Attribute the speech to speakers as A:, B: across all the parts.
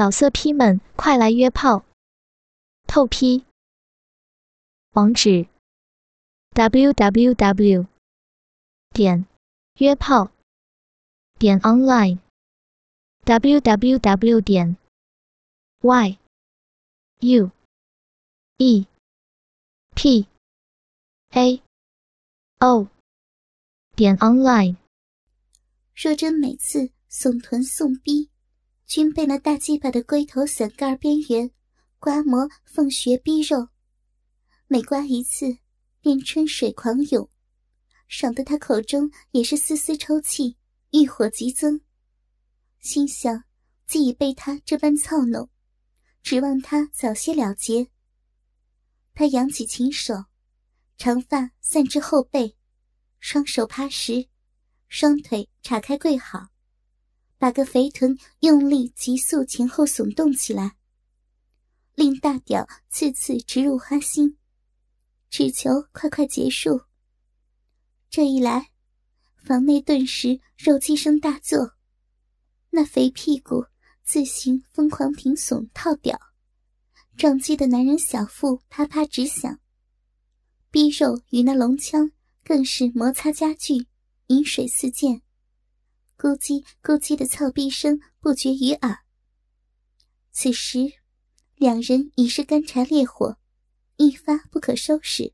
A: 老色批们，快来约炮！透批。网址：w w w 点约炮点 online w w w 点 y u e p a o 点 online。
B: 若真每次送臀送逼。均被那大鸡巴的龟头伞盖边缘刮磨缝穴逼肉，每刮一次便春水狂涌，爽得他口中也是丝丝抽泣，欲火急增。心想既已被他这般操弄，指望他早些了结。他扬起琴手，长发散至后背，双手趴实，双腿岔开跪好。把个肥臀用力急速前后耸动起来，令大屌次次直入花心，只求快快结束。这一来，房内顿时肉鸡声大作，那肥屁股自行疯狂挺耸套屌，撞击的男人小腹啪啪直响，逼肉与那龙枪更是摩擦加剧，饮水四溅。咕叽咕叽的操逼声不绝于耳。此时，两人已是干柴烈火，一发不可收拾。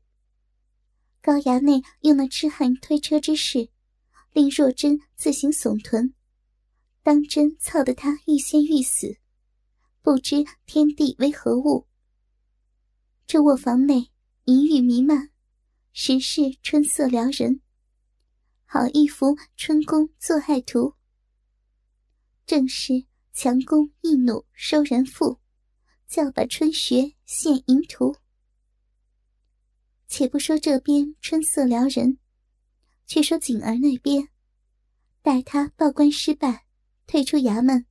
B: 高衙内用那痴汉推车之势，令若真自行耸臀，当真操得他欲仙欲死，不知天地为何物。这卧房内淫欲弥漫，实是春色撩人。好一幅春宫做爱图，正是强弓易弩收人腹，叫把春穴现淫图。且不说这边春色撩人，却说景儿那边，待他报官失败，退出衙门，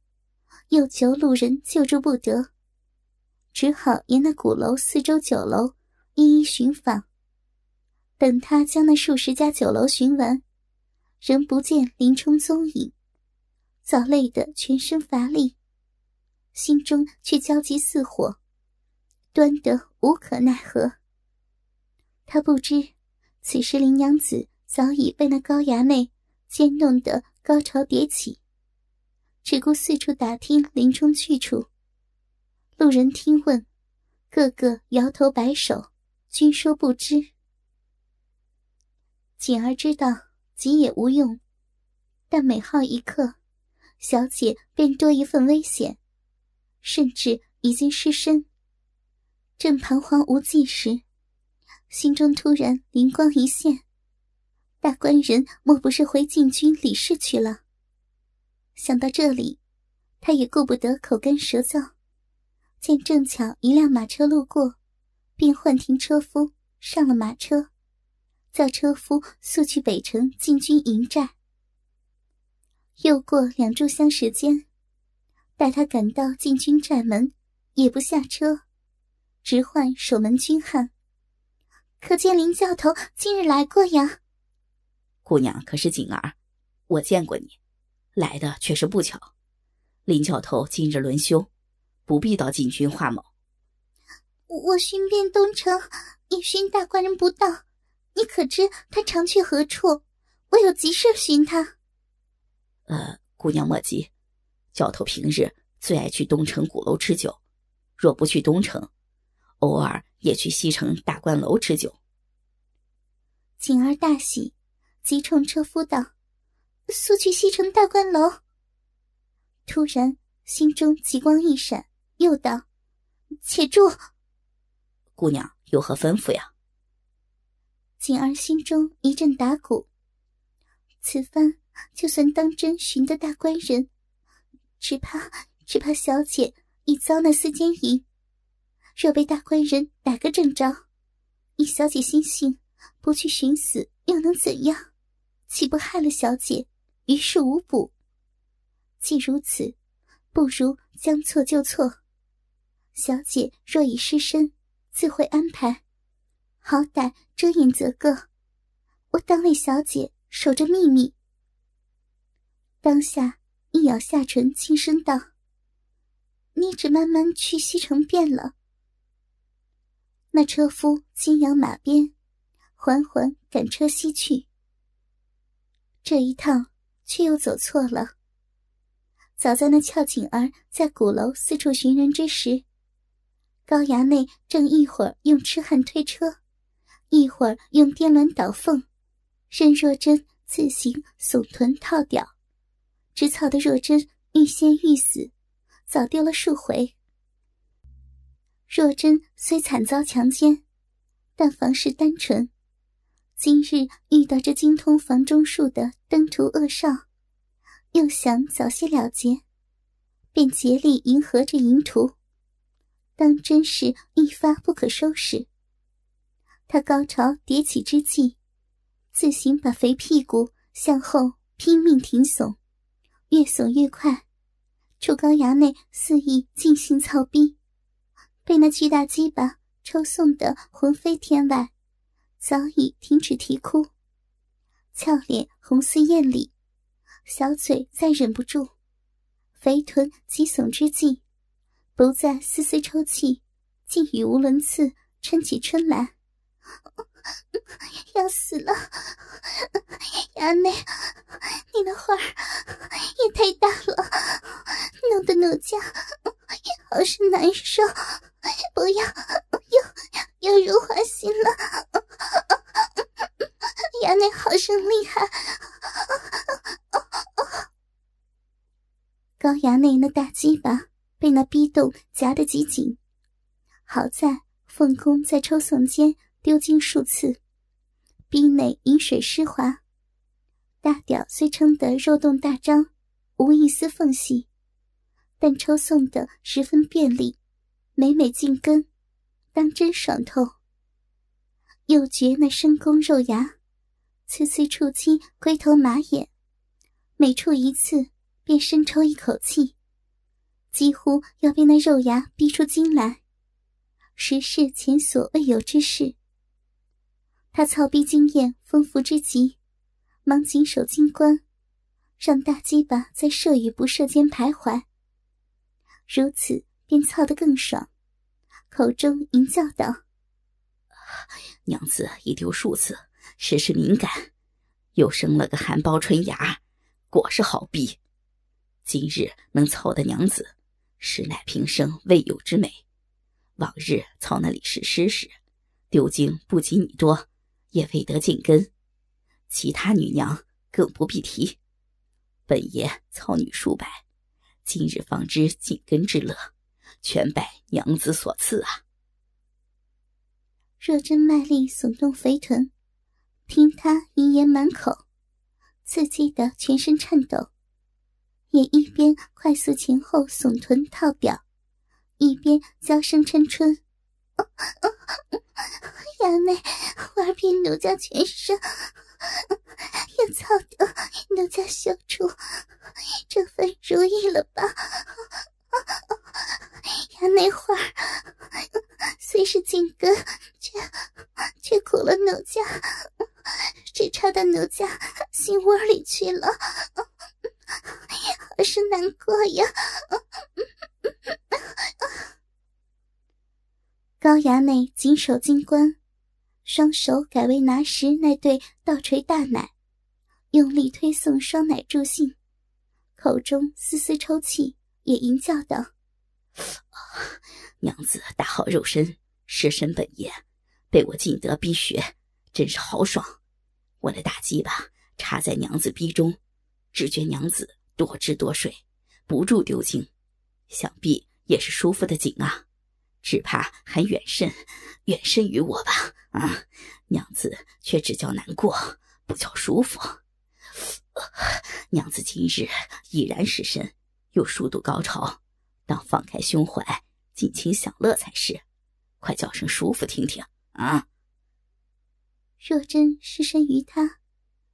B: 又求路人救助不得，只好沿那鼓楼四周酒楼一一寻访。等他将那数十家酒楼寻完。仍不见林冲踪影，早累得全身乏力，心中却焦急似火，端得无可奈何。他不知此时林娘子早已被那高衙内奸弄得高潮迭起，只顾四处打听林冲去处。路人听问，个个摇头摆手，均说不知。锦儿知道。急也无用，但每耗一刻，小姐便多一份危险，甚至已经失身。正彷徨无计时，心中突然灵光一现：大官人莫不是回禁军李氏去了？想到这里，他也顾不得口干舌燥，见正巧一辆马车路过，便唤停车夫上了马车。叫车夫速去北城进军营寨。又过两炷香时间，待他赶到进军寨门，也不下车，直唤守门军汉：“可见林教头今日来过呀？”
C: 姑娘可是锦儿，我见过你，来的却是不巧。林教头今日轮休，不必到禁军化某。
B: 我寻遍东城，也寻大官人不到。你可知他常去何处？我有急事寻他。
C: 呃，姑娘莫急，教头平日最爱去东城鼓楼吃酒，若不去东城，偶尔也去西城大观楼吃酒。
B: 锦儿大喜，急冲车夫道：“速去西城大观楼。”突然心中极光一闪，又道：“且住，
C: 姑娘有何吩咐呀？”
B: 锦儿心中一阵打鼓，此番就算当真寻得大官人，只怕只怕小姐已遭那私奸淫。若被大官人逮个正着，以小姐心性，不去寻死又能怎样？岂不害了小姐，于事无补？既如此，不如将错就错。小姐若已失身，自会安排。好歹遮掩则个，我当为小姐守着秘密。当下一咬下唇，轻声道：“你只慢慢去西城便了。那车夫金摇马鞭，缓缓赶车西去。这一趟却又走错了。早在那俏景儿在鼓楼四处寻人之时，高衙内正一会儿用痴汉推车，一会儿用颠鸾倒凤，任若真自行耸臀套屌，直操的若真欲仙欲死，早丢了数回。若真虽惨遭强奸，但房事单纯，今日遇到这精通房中术的登徒恶少。又想早些了结，便竭力迎合着淫徒，当真是一发不可收拾。他高潮迭起之际，自行把肥屁股向后拼命挺耸，越耸越快，处高衙内肆意尽兴操逼，被那巨大鸡巴抽送得魂飞天外，早已停止啼哭，俏脸红似艳丽。小嘴再忍不住，肥臀急耸之际，不再丝丝抽泣，竟语无伦次，撑起春来：“要死了！衙内，你的花儿也太大了，弄得奴家好是难受。不要，又又入花心了。衙内好生厉害。”高衙内那大鸡巴被那逼洞夹得极紧，好在凤公在抽送间丢精数次，逼内饮水湿滑，大屌虽撑得肉洞大张，无一丝缝隙，但抽送的十分便利，每每进根，当真爽透。又觉那深宫肉芽，次次触击龟头马眼，每触一次。便深抽一口气，几乎要被那肉芽逼出精来，实是前所未有之事。他操逼经验丰富之极，忙紧守金关，让大鸡巴在射与不射间徘徊。如此便操得更爽，口中吟叫道：“
C: 娘子已丢数次，时时敏感，又生了个含苞春芽，果是好逼。”今日能操的娘子，实乃平生未有之美。往日操那李氏师时，丢精不及你多，也未得进根。其他女娘更不必提。本爷操女数百，今日方知进根之乐，全拜娘子所赐啊！
B: 若真卖力耸动肥臀，听他淫言满口，刺激的全身颤抖。也一边快速前后耸臀套表，一边娇声嗔春：“ 衙内，玩遍奴家全身，也操得奴家羞出，这份如意了吧？衙内花虽是紧根，却却苦了奴家，只插到奴家心窝里去了。”可是难过呀！高衙内紧守金关，双手改为拿实那对倒垂大奶，用力推送双奶助兴，口中丝丝抽泣，也吟叫道：“
C: 娘子大好肉身，失身本爷，被我尽得逼血，真是豪爽！我的大鸡巴插在娘子逼中，只觉娘子。”多汁多水，不住丢精，想必也是舒服的紧啊！只怕还远甚，远甚于我吧？啊，娘子却只叫难过，不叫舒服。娘子今日已然失身，又数度高潮，当放开胸怀，尽情享乐才是。快叫声舒服听听啊！
B: 若真失身于他，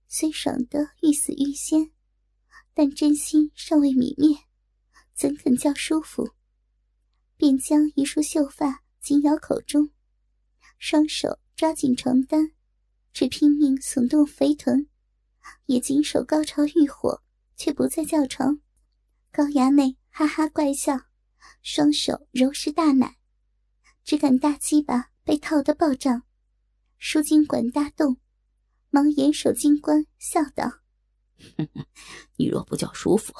B: 虽爽得欲死欲仙。但真心尚未泯灭，怎肯叫舒服？便将一束秀发紧咬口中，双手抓紧床单，只拼命耸动肥臀，也紧守高潮欲火，却不再叫床。高衙内哈哈怪笑，双手揉实大奶，只感大鸡巴被套得暴胀，输精管大动，忙严守金冠，笑道：“
C: 你若不叫舒服，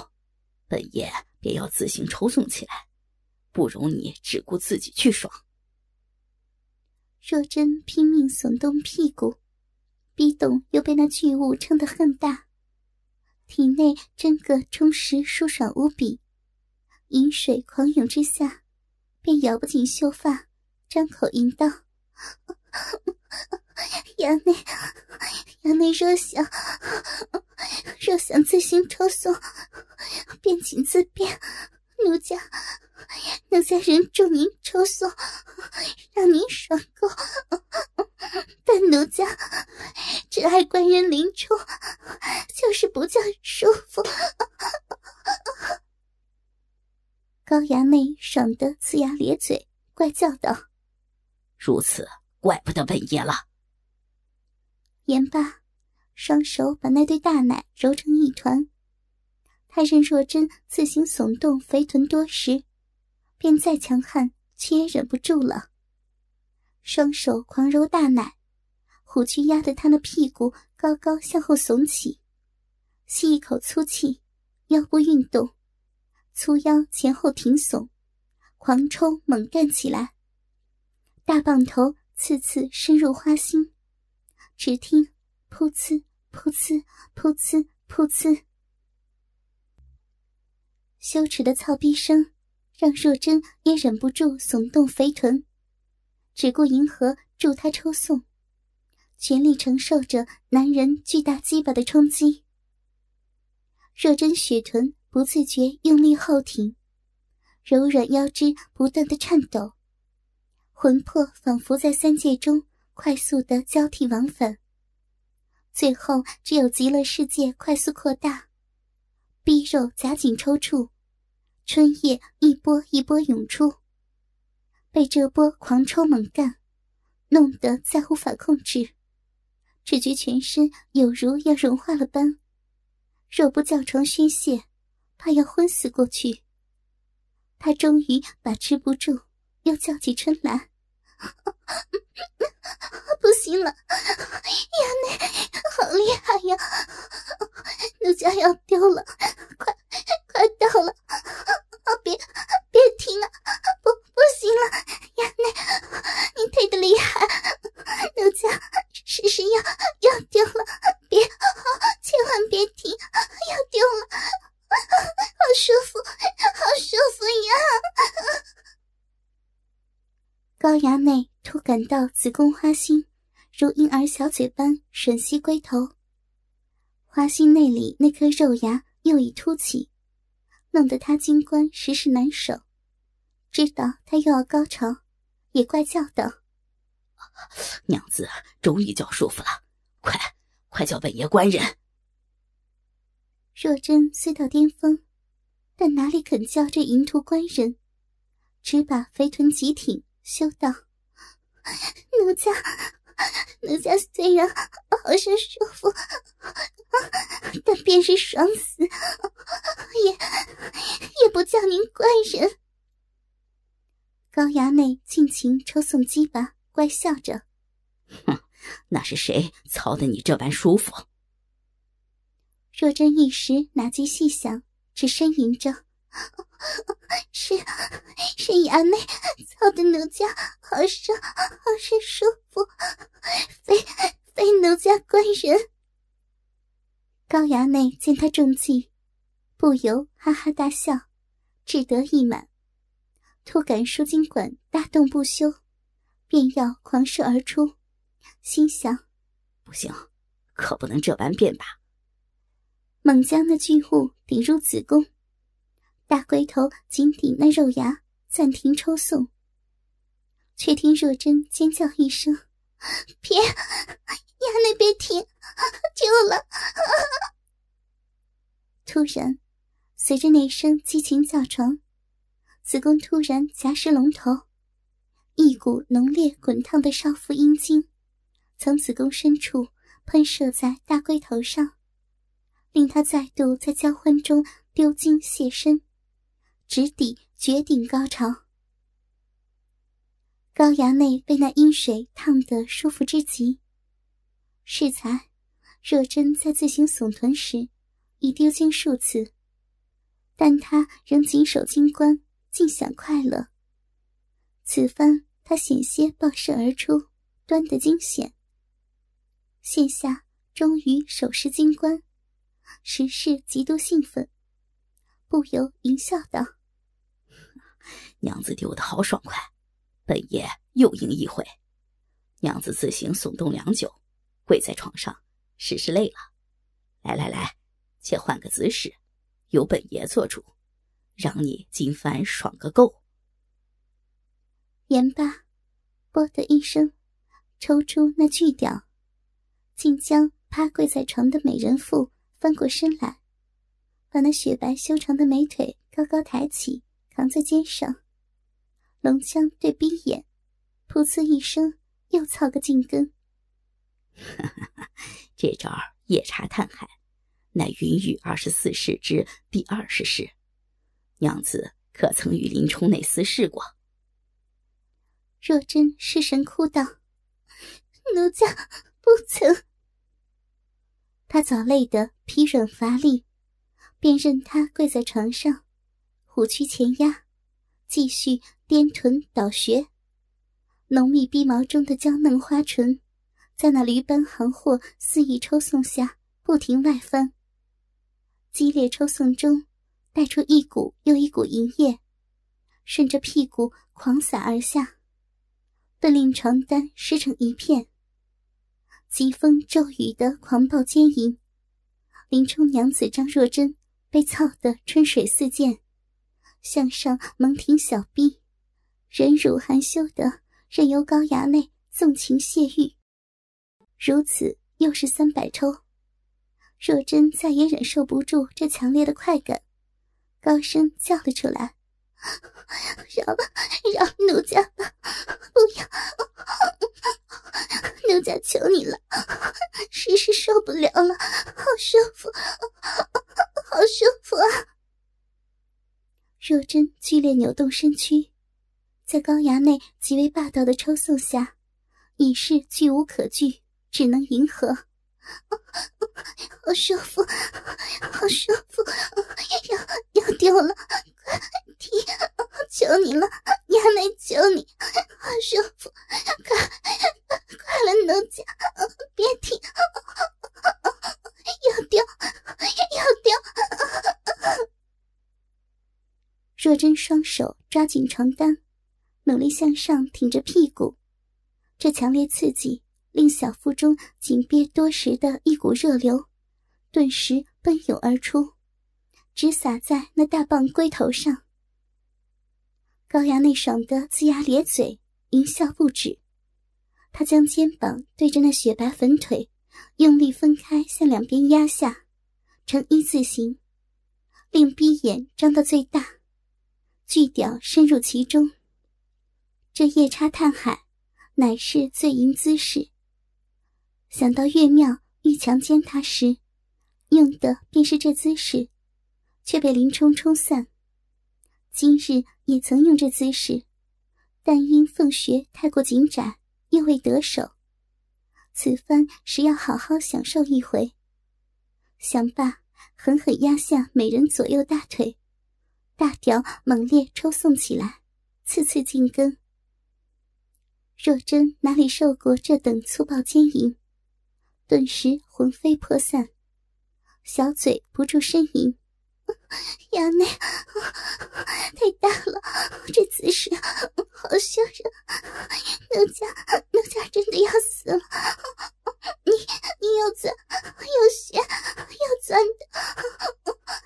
C: 本爷便要自行抽送起来，不容你只顾自己去爽。”
B: 若真拼命耸动屁股，逼动又被那巨物撑得很大，体内真个充实舒爽无比，饮水狂涌之下，便咬不紧秀发，张口吟道：“ 衙内，衙内若想若想自行抽送，便请自便，奴家。”奴家人助您抽送，让您爽够。但奴家只爱官人临冲，就是不叫舒服。高衙内爽得呲牙咧嘴，怪叫道：“
C: 如此，怪不得本爷了。”
B: 言罢，双手把那对大奶揉成一团。他任若真自行耸动肥臀多时。便再强悍，却也忍不住了。双手狂揉大奶，虎躯压得他的屁股高高向后耸起，吸一口粗气，腰部运动，粗腰前后挺耸，狂抽猛干起来。大棒头次次深入花心，只听噗呲噗呲噗呲噗呲，羞耻的操逼声。让若真也忍不住耸动肥臀，只顾迎合助他抽送，全力承受着男人巨大鸡巴的冲击。若真雪臀不自觉用力后挺，柔软腰肢不断的颤抖，魂魄仿佛在三界中快速的交替往返，最后只有极乐世界快速扩大，逼肉夹紧抽搐。春夜一波一波涌出，被这波狂抽猛干，弄得再无法控制，只觉全身有如要融化了般。若不叫床宣泄，怕要昏死过去。他终于把持不住，又叫起春兰：“ 不行了，亚内好厉害呀！奴家要丢了，快快到了！”别别停啊！不不行了，亚内，你推的厉害，奴家是是要要丢了，别，千万别停，要丢了，好舒服，好舒服呀！高衙内突感到子宫花心如婴儿小嘴般吮吸龟头，花心内里那颗肉芽又已凸起。弄得他金冠时时难守，知道他又要高潮，也怪叫道：“
C: 娘子终于叫舒服了，快快叫本爷官人。”
B: 若真虽到巅峰，但哪里肯叫这淫徒官人，只把肥臀极挺，羞道：“奴家。”奴家虽然好生舒服，但便是爽死，也也不叫您怪人。高衙内尽情抽送鸡巴，怪笑着：“
C: 哼，那是谁操的你这般舒服？”
B: 若真一时哪及细想，只呻吟着。是是衙内操的奴家好生好生舒服，非非奴家官人。高衙内见他中计，不由哈哈大笑，志得意满，突感输精管大动不休，便要狂射而出，心想：
C: 不行，可不能这般变吧。
B: 猛将那巨物顶入子宫。大龟头紧抵那肉芽，暂停抽送。却听若真尖叫一声：“别，衙内别停，救了！”突然，随着那声激情叫床，子宫突然夹实龙头，一股浓烈滚烫的少妇阴茎从子宫深处喷射在大龟头上，令他再度在交欢中丢精泄身。直抵绝顶高潮。高衙内被那阴水烫得舒服之极。适才，若真在自行耸臀时，已丢精数次，但他仍紧守金冠，尽享快乐。此番他险些爆射而出，端得惊险。现下终于手持金冠，时是极度兴奋，不由淫笑道：“
C: 娘子丢的好爽快，本爷又赢一回。娘子自行耸动良久，跪在床上，实是累了。来来来，且换个姿势，由本爷做主，让你今番爽个够。”
B: 言罢，啵的一声，抽出那巨屌。竟将趴跪在床的美人妇翻过身来，把那雪白修长的美腿高高抬起，扛在肩上，龙枪对逼眼，噗呲一声，又操个进根。
C: 这招夜叉探海，乃云雨二十四式之第二十式，娘子可曾与林冲内厮试过？
B: 若真失神哭道：“奴家不曾。”他早累得疲软乏力，便任他跪在床上，虎躯前压，继续颠臀倒穴。浓密逼毛中的娇嫩花唇，在那驴般行货肆意抽送下，不停外翻。激烈抽送中，带出一股又一股淫液，顺着屁股狂洒而下，顿令床单湿成一片。疾风骤雨的狂暴奸淫，林冲娘子张若珍被操得春水四溅，向上猛挺小臂，忍辱含羞的任由高衙内纵情泄欲。如此又是三百抽，若真再也忍受不住这强烈的快感，高声叫了出来：“饶饶奴家吧，不要！”奴家求你了，实是受不了了，好舒服，好舒服啊！若真剧烈扭动身躯，在高衙内极为霸道的抽送下，已是拒无可拒，只能迎合。好舒服，好舒服，要要掉了，快踢！求你了，衙内求你，好舒服，快！快了，奴家，别停！要掉，要掉！若真双手抓紧床单，努力向上挺着屁股。这强烈刺激令小腹中紧憋多时的一股热流，顿时奔涌而出，直洒在那大棒龟头上。高衙内爽得龇牙咧嘴，淫笑不止。他将肩膀对着那雪白粉腿，用力分开，向两边压下，呈一字形，令逼眼张到最大，巨屌深入其中。这夜叉探海，乃是醉淫姿势。想到岳庙欲强奸他时，用的便是这姿势，却被林冲冲散。今日也曾用这姿势，但因凤穴太过紧窄。又未得手，此番实要好好享受一回。想罢，狠狠压下美人左右大腿，大屌猛烈抽送起来，次次进根。若真哪里受过这等粗暴奸淫，顿时魂飞魄散，小嘴不住呻吟。衙内，太大了，这姿势好吓人，奴家奴家真的要死了。你你又钻又旋又钻的，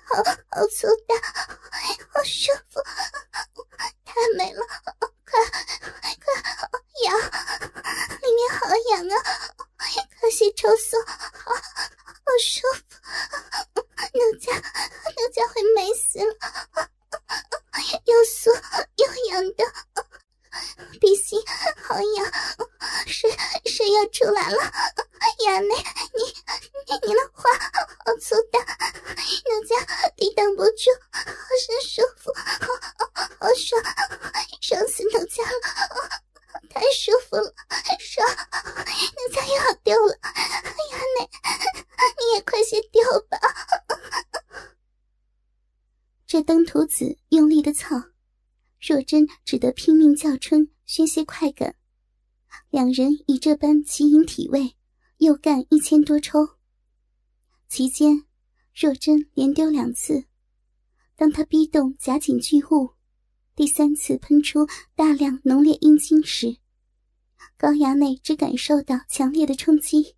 B: 好好粗大，好舒服，太美了，快快痒，里面好痒啊，快些抽送，好好舒服，奴家。奴家会美死了，又酥又痒的，鼻心好痒，水水要出来了。衙内，你你的花好粗大，奴家抵挡不住，好生舒服，好若真只得拼命叫春宣泄快感。两人以这般奇淫体位，又干一千多抽。其间，若真连丢两次。当他逼动夹紧巨物，第三次喷出大量浓烈阴茎时，高衙内只感受到强烈的冲击，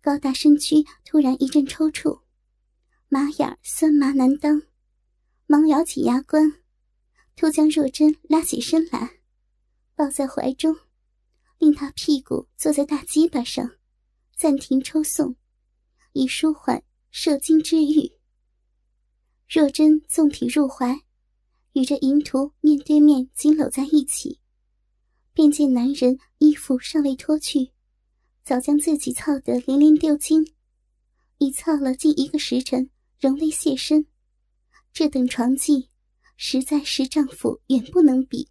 B: 高大身躯突然一阵抽搐，麻眼酸麻难当，忙咬紧牙关，突将若真拉起身来，抱在怀中，令他屁股坐在大鸡巴上，暂停抽送。以舒缓射精之欲。若真纵体入怀，与这淫徒面对面紧搂在一起，便见男人衣服尚未脱去，早将自己操得连连丢精，已操了近一个时辰，仍未现身。这等床技，实在是丈夫远不能比。